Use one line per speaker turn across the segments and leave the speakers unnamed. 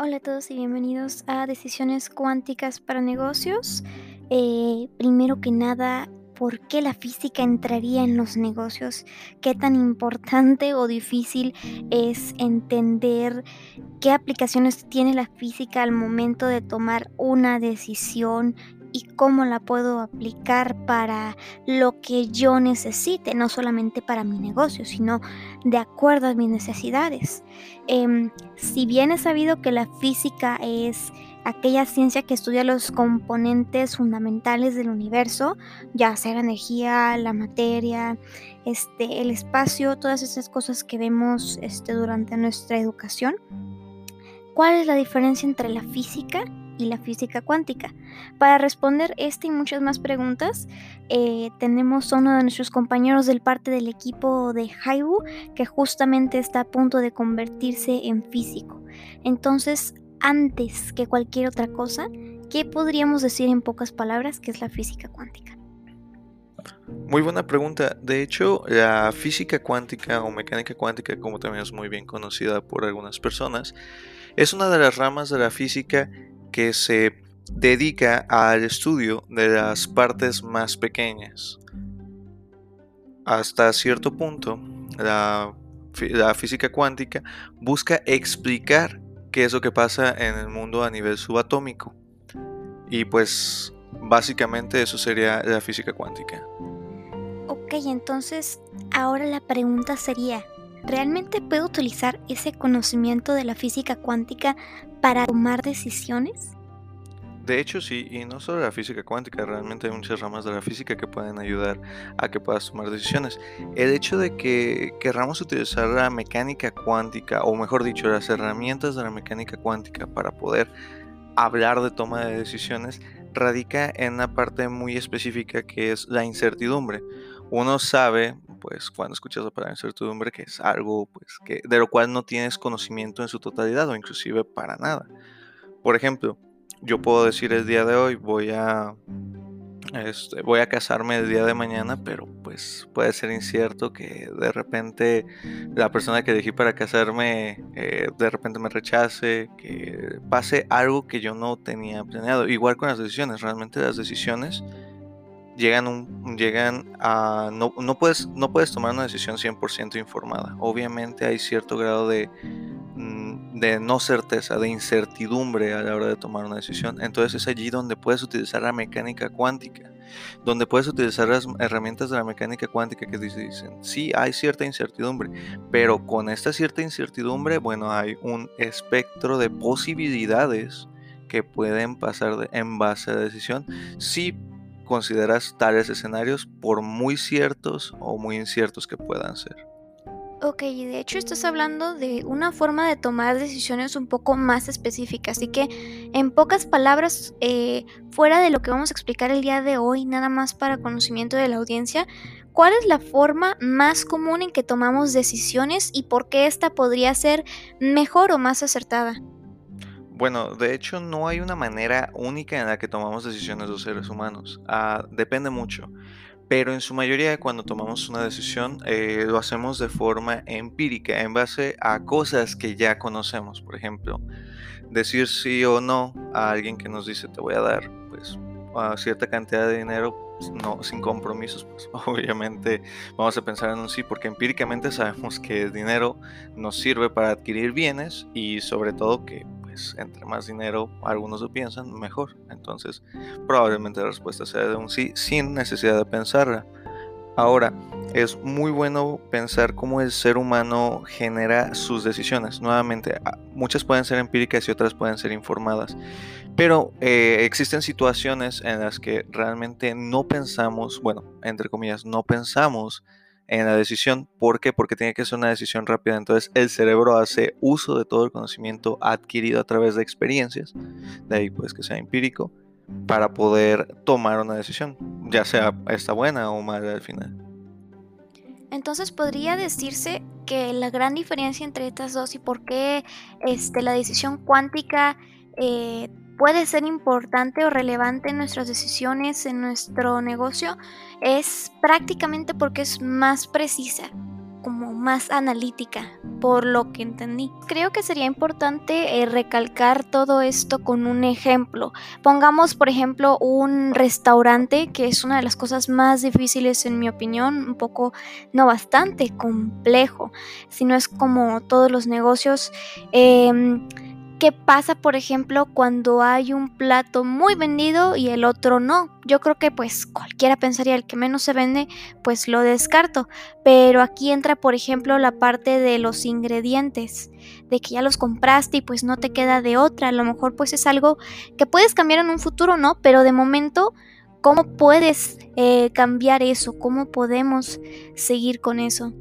Hola a todos y bienvenidos a Decisiones Cuánticas para Negocios. Eh, primero que nada, ¿por qué la física entraría en los negocios? ¿Qué tan importante o difícil es entender qué aplicaciones tiene la física al momento de tomar una decisión y cómo la puedo aplicar para lo que yo necesite, no solamente para mi negocio, sino de acuerdo a mis necesidades. Em, si bien he sabido que la física es aquella ciencia que estudia los componentes fundamentales del universo, ya sea la energía, la materia, este, el espacio, todas esas cosas que vemos este, durante nuestra educación. ¿Cuál es la diferencia entre la física y la física cuántica. Para responder esta y muchas más preguntas, eh, tenemos a uno de nuestros compañeros del parte del equipo de Haibu que justamente está a punto de convertirse en físico. Entonces, antes que cualquier otra cosa, ¿qué podríamos decir en pocas palabras que es la física cuántica?
Muy buena pregunta. De hecho, la física cuántica o mecánica cuántica, como también es muy bien conocida por algunas personas, es una de las ramas de la física que se dedica al estudio de las partes más pequeñas. Hasta cierto punto, la, física cuántica busca explicar qué es lo que pasa en el mundo a nivel subatómico. Y pues básicamente eso sería la física cuántica.
Ok, entonces ahora la pregunta sería, ¿realmente puedo utilizar ese conocimiento de la física cuántica para tomar decisiones?
De hecho, sí, y no solo la física cuántica, realmente hay muchas ramas de la física que pueden ayudar a que puedas tomar decisiones. El hecho de que querramos utilizar la mecánica cuántica, o mejor dicho, las herramientas de la mecánica cuántica para poder hablar de toma de decisiones, radica en una parte muy específica que es la incertidumbre. Uno sabe, pues, cuando escuchas la palabra incertidumbre, que es algo, pues, que, de lo cual no tienes conocimiento en su totalidad o inclusive para nada. Por ejemplo, yo puedo decir el día de hoy voy a este, voy a casarme el día de mañana, pero pues puede ser incierto que de repente la persona que elegí para casarme eh, de repente me rechace, que pase algo que yo no tenía planeado. Igual con las decisiones, realmente las decisiones llegan, llegan a... No, no, puedes, no puedes tomar una decisión 100% informada. Obviamente hay cierto grado de de no certeza, de incertidumbre a la hora de tomar una decisión. Entonces es allí donde puedes utilizar la mecánica cuántica, donde puedes utilizar las herramientas de la mecánica cuántica que dicen, sí, hay cierta incertidumbre, pero con esta cierta incertidumbre, bueno, hay un espectro de posibilidades que pueden pasar en base a la decisión si consideras tales escenarios por muy ciertos o muy inciertos que puedan ser.
Ok, de hecho estás hablando de una forma de tomar decisiones un poco más específica, así que en pocas palabras, eh, fuera de lo que vamos a explicar el día de hoy, nada más para conocimiento de la audiencia, ¿cuál es la forma más común en que tomamos decisiones y por qué esta podría ser mejor o más acertada?
Bueno, de hecho no hay una manera única en la que tomamos decisiones los seres humanos, ah, depende mucho pero en su mayoría cuando tomamos una decisión eh, lo hacemos de forma empírica, en base a cosas que ya conocemos. Por ejemplo, decir sí o no a alguien que nos dice te voy a dar pues a cierta cantidad de dinero pues, no sin compromisos, pues obviamente vamos a pensar en un sí porque empíricamente sabemos que el dinero nos sirve para adquirir bienes y sobre todo que pues, entre más dinero algunos lo piensan, mejor. Entonces, probablemente la respuesta sea de un sí sin necesidad de pensarla. Ahora, es muy bueno pensar cómo el ser humano genera sus decisiones. Nuevamente, ah, muchas pueden ser empíricas y otras pueden ser informadas. Pero eh, existen situaciones en las que realmente no pensamos, bueno, entre comillas, no pensamos en la decisión. ¿Por qué? Porque tiene que ser una decisión rápida. Entonces el cerebro hace uso de todo el conocimiento adquirido a través de experiencias, de ahí pues que sea empírico, para poder tomar una decisión, ya sea esta buena o mala al final.
Entonces podría decirse que la gran diferencia entre estas dos y por qué este, la decisión cuántica eh, puede ser importante o relevante en nuestras decisiones, en nuestro negocio, es prácticamente porque es más precisa. como más analítica, por lo que entendí. Creo que sería importante eh, recalcar todo esto con un ejemplo. Pongamos, por ejemplo, un restaurante, que es una de las cosas más difíciles en mi opinión, un poco, no bastante complejo, sino es como todos los negocios. Eh, ¿Qué pasa, por ejemplo, cuando hay un plato muy vendido y el otro no? Yo creo que pues cualquiera pensaría el que menos se vende, pues lo descarto. Pero aquí entra, por ejemplo, la parte de los ingredientes, de que ya los compraste y pues no te queda de otra. A lo mejor pues es algo que puedes cambiar en un futuro, ¿no? Pero de momento, ¿cómo puedes eh, cambiar eso? ¿Cómo podemos seguir con eso?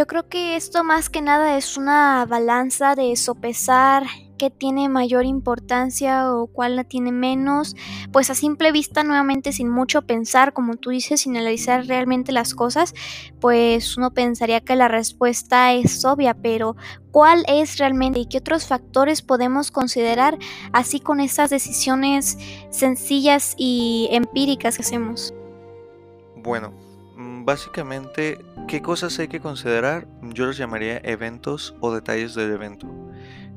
Yo creo que esto más que nada es una balanza de sopesar qué tiene mayor importancia o cuál la tiene menos, pues a simple vista nuevamente sin mucho pensar, como tú dices, sin analizar realmente las cosas, pues uno pensaría que la respuesta es obvia, pero ¿cuál es realmente y qué otros factores podemos considerar así con estas decisiones sencillas y empíricas que hacemos?
Bueno, básicamente, ¿qué cosas hay que considerar? Yo los llamaría eventos o detalles del evento.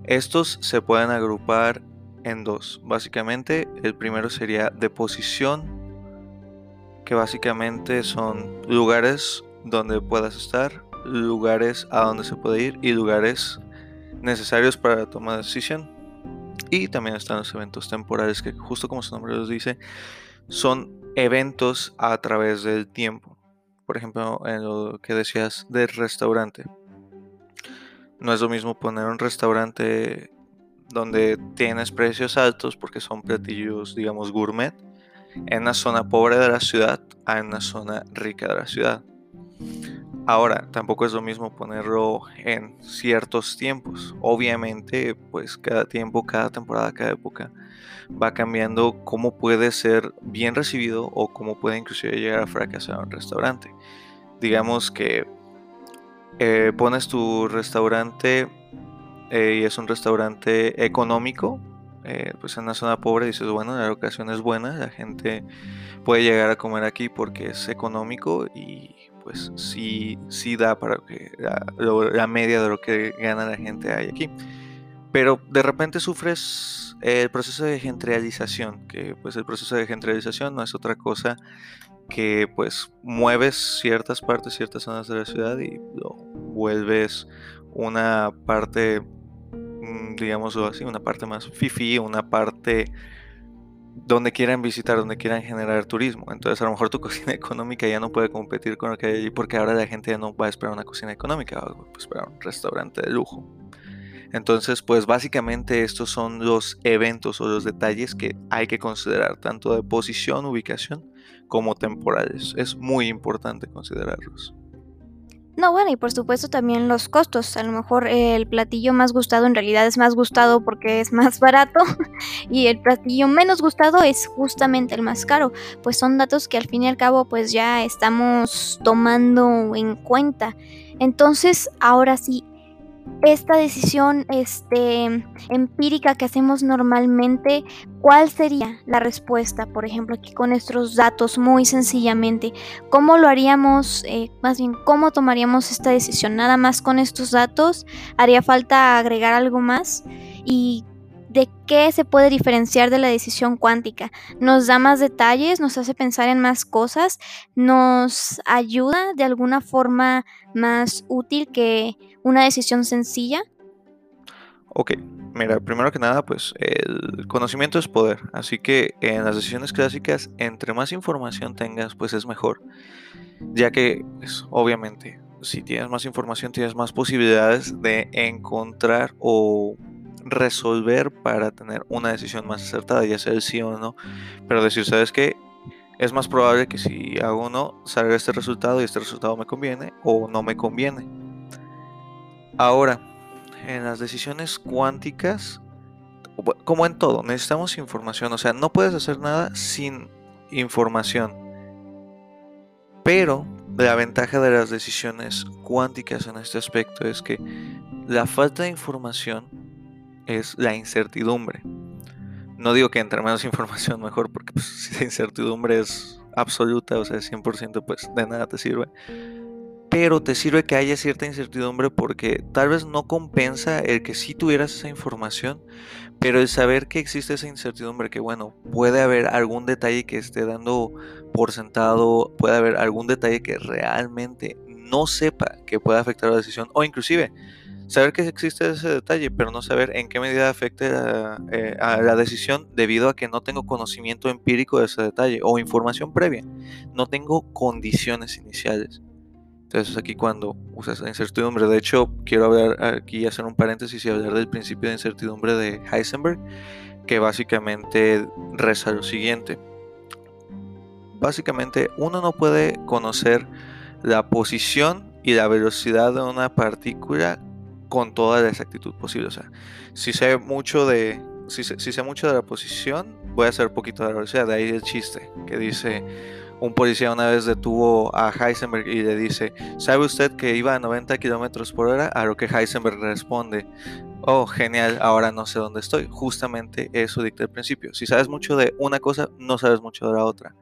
Estos se pueden agrupar en dos. Básicamente, el primero sería de posición, que básicamente son lugares donde puedas estar, lugares a donde se puede ir y lugares necesarios para la toma de decisión. Y también están los eventos temporales, que justo como su nombre los dice, son eventos a través del tiempo. Por ejemplo, en lo que decías del restaurante. No es lo mismo poner un restaurante donde tienes precios altos porque son platillos, digamos, gourmet, en una zona pobre de la ciudad a una zona rica de la ciudad. Ahora, tampoco es lo mismo ponerlo en ciertos tiempos. Obviamente, pues cada tiempo, cada temporada, cada época va cambiando cómo puede ser bien recibido o cómo puede inclusive llegar a fracasar un restaurante. Digamos que eh, pones tu restaurante eh, y es un restaurante económico, eh, pues en una zona pobre dices, bueno, la locación es buena, la gente puede llegar a comer aquí porque es económico y pues sí, sí da para que la, media de lo que gana la gente hay aquí. Pero de repente sufres el proceso de gentrialización, que pues el proceso de gentrialización no es otra cosa que pues mueves ciertas partes, ciertas zonas de la ciudad y lo vuelves una parte, mm, digámoslo así, una parte más fifi, una parte donde quieran visitar, donde quieran generar turismo. Entonces a lo mejor tu cocina económica ya no puede competir con lo que hay allí porque ahora la gente ya no va a esperar una cocina económica, va a esperar un restaurante de lujo. Entonces, pues básicamente estos son los eventos o los detalles que hay que considerar, tanto de posición, ubicación, como temporales. Es muy importante considerarlos.
No, bueno, y por supuesto también los costos. A lo mejor el platillo más gustado en realidad es más gustado porque es más barato y el platillo menos gustado es justamente el más caro. Pues son datos que al fin y al cabo pues ya estamos tomando en cuenta. Entonces, ahora sí, esta decisión este, empírica que hacemos normalmente, ¿cuál sería la respuesta? Por ejemplo, aquí con nuestros datos, muy sencillamente, ¿cómo lo haríamos? Eh, más bien, ¿cómo tomaríamos esta decisión? Nada más con estos datos, ¿haría falta agregar algo más? ¿Y de qué se puede diferenciar de la decisión cuántica. Nos da más detalles, nos hace pensar en más cosas, nos ayuda de alguna forma más útil que una decisión sencilla.
Ok, mira, primero que nada, pues el conocimiento es poder, así que en las decisiones clásicas, entre más información tengas, pues es mejor, ya que, pues, obviamente, si tienes más información, tienes más posibilidades de encontrar o resolver para tener una decisión más acertada, ya sea el sí o no. Pero decir, ¿sabes qué? Es más probable que si hago uno salga este resultado y este resultado me conviene o no me conviene. Ahora, en las decisiones cuánticas, como en todo, necesitamos información. O sea, no puedes hacer nada sin información. Pero la ventaja de las decisiones cuánticas en este aspecto es que la falta de información es la incertidumbre. No digo que entre menos información mejor, porque pues, si la incertidumbre es absoluta, o sea, 100%, pues de nada te sirve. pero te sirve que haya cierta incertidumbre porque tal vez no compensa el que sí tuvieras esa información, pero el saber que existe esa incertidumbre, que bueno, puede haber algún detalle que esté dando por sentado, puede haber algún detalle que realmente no sepa que pueda afectar la decisión, o inclusive saber que existe ese detalle, pero no saber en qué medida afecta eh, a la decisión debido a que no tengo conocimiento empírico de ese detalle o información previa, no tengo condiciones iniciales. Entonces aquí cuando usas la incertidumbre, de hecho quiero hablar aquí, hacer un paréntesis y hablar del principio de incertidumbre de Heisenberg, que básicamente reza lo siguiente. Básicamente uno no puede conocer la posición y la velocidad de una partícula con toda la exactitud posible. O sea, si sé mucho de, si si sé mucho de la posición, voy a hacer poquito de la velocidad. De ahí el chiste que dice un policía una vez detuvo a Heisenberg y le dice, ¿sabe usted que iba a 90 kilómetros por hora? A lo que Heisenberg responde, oh, genial, ahora no sé dónde estoy. Justamente eso dicta el principio. Si sabes mucho de una cosa, no sabes mucho de la otra.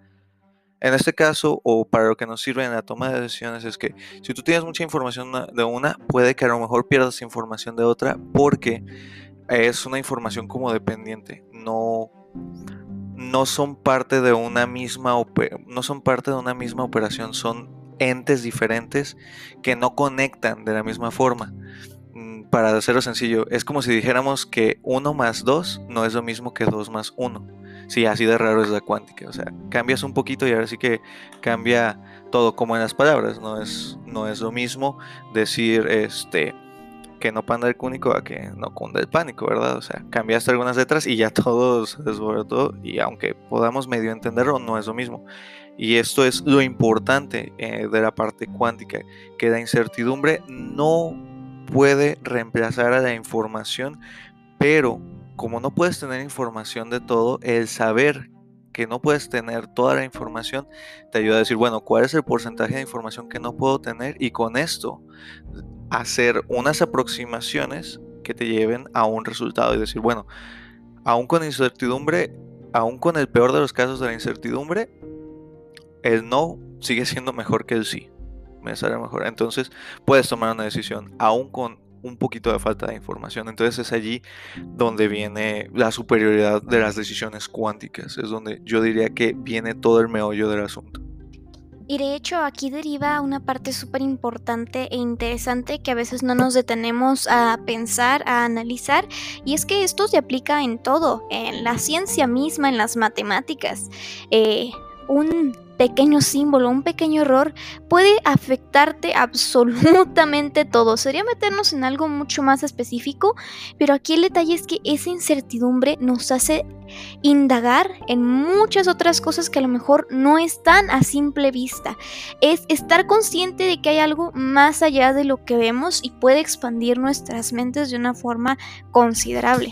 En este caso, o para lo que nos sirve en la toma de decisiones, es que si tú tienes mucha información de una, puede que a lo mejor pierdas información de otra porque es una información como dependiente. No, no son parte de una misma no son parte de una misma operación, son entes diferentes que no conectan de la misma forma. Mm, para hacerlo sencillo, es como si dijéramos que 1 más 2 no es lo mismo que 2 más 1. Sí, así de raro es la cuántica. O sea, cambias un poquito y ahora sí que cambia todo como en las palabras. No es, no es lo mismo decir este que no panda el cúnico a que no cunda el pánico, ¿verdad? O sea, cambiaste algunas letras y ya todo se desbordó y aunque podamos medio entenderlo, no es lo mismo. Y esto es lo importante eh, de la parte cuántica, que la incertidumbre no puede reemplazar a la información, pero como no puedes tener información de todo, el saber que no puedes tener toda la información te ayuda a decir, bueno, ¿cuál es el porcentaje de información que no puedo tener? Y con esto hacer unas aproximaciones que te lleven a un resultado y decir, bueno, aún con incertidumbre, aún con el peor de los casos de la incertidumbre, el no sigue siendo mejor que el sí. Me sale mejor. Entonces puedes tomar una decisión, aún con un poquito de falta de información. Entonces es allí donde viene la superioridad de las decisiones cuánticas. Es donde yo diría que viene todo el meollo del asunto.
Y de hecho aquí deriva una parte súper importante e interesante que a veces no nos detenemos a pensar, a analizar, y es que esto se aplica en todo, en la ciencia misma, en las matemáticas. Eh, un pequeño símbolo, un pequeño error puede afectarte absolutamente todo. Sería meternos en algo mucho más específico, pero aquí el detalle es que esa incertidumbre nos hace indagar en muchas otras cosas que a lo mejor no están a simple vista. Es estar consciente de que hay algo más allá de lo que vemos y puede expandir nuestras mentes de una forma considerable.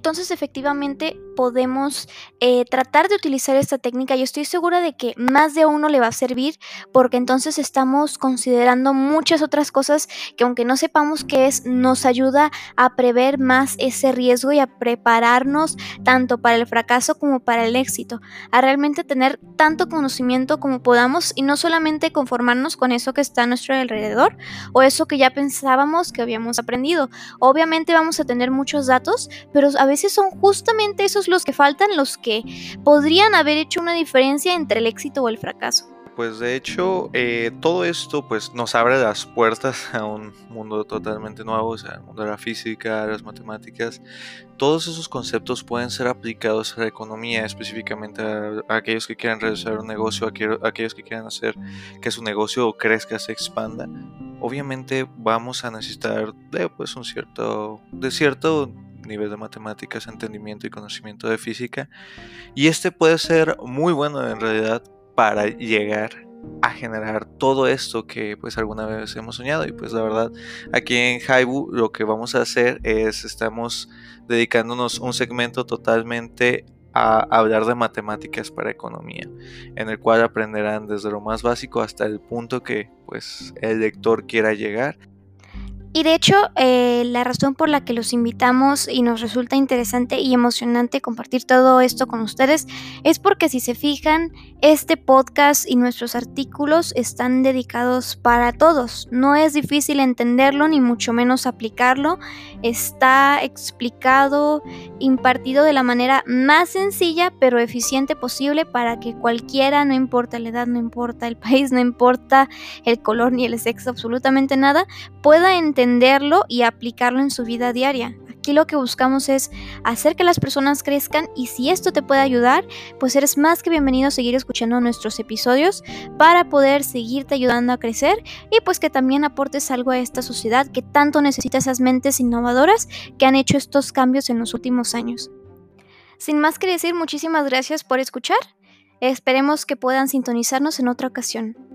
Entonces efectivamente podemos eh, tratar de utilizar esta técnica. Yo estoy segura de que más de uno le va a servir porque entonces estamos considerando muchas otras cosas que aunque no sepamos qué es, nos ayuda a prever más ese riesgo y a prepararnos tanto para el fracaso como para el éxito, a realmente tener tanto conocimiento como podamos y no solamente conformarnos con eso que está a nuestro alrededor o eso que ya pensábamos que habíamos aprendido. Obviamente vamos a tener muchos datos, pero a veces son justamente esos los que faltan, los que podrían haber hecho una diferencia entre el éxito o el fracaso.
Pues de hecho, eh, todo esto pues nos abre las puertas a un mundo totalmente nuevo, o sea, el mundo de la física, las matemáticas. Todos esos conceptos pueden ser aplicados a la economía, específicamente a, aquellos que quieran realizar un negocio, a, aquellos que quieran hacer que su negocio crezca, se expanda. Obviamente vamos a necesitar de pues un cierto, de cierto nivel de matemáticas, entendimiento y conocimiento de física. Y este puede ser muy bueno en realidad para llegar a generar todo esto que pues alguna vez hemos soñado y pues la verdad aquí en Haibu lo que vamos a hacer es estamos dedicándonos un segmento totalmente a hablar de matemáticas para economía, en el cual aprenderán desde lo más básico hasta el punto que pues el lector quiera llegar
Y de hecho, eh, la razón por la que los invitamos y nos resulta interesante y emocionante compartir todo esto con ustedes es porque si se fijan, este podcast y nuestros artículos están dedicados para todos. No es difícil entenderlo ni mucho menos aplicarlo. Está explicado, impartido de la manera más sencilla pero eficiente posible para que cualquiera, no importa la edad, no importa el país, no importa el color ni el sexo, absolutamente nada, pueda entender entenderlo y aplicarlo en su vida diaria. Aquí lo que buscamos es hacer que las personas crezcan y si esto te puede ayudar, pues eres más que bienvenido a seguir escuchando nuestros episodios para poder seguirte ayudando a crecer y pues que también aportes algo a esta sociedad que tanto necesita esas mentes innovadoras que han hecho estos cambios en los últimos años. Sin más que decir, muchísimas gracias por escuchar. Esperemos que puedan sintonizarnos en otra ocasión.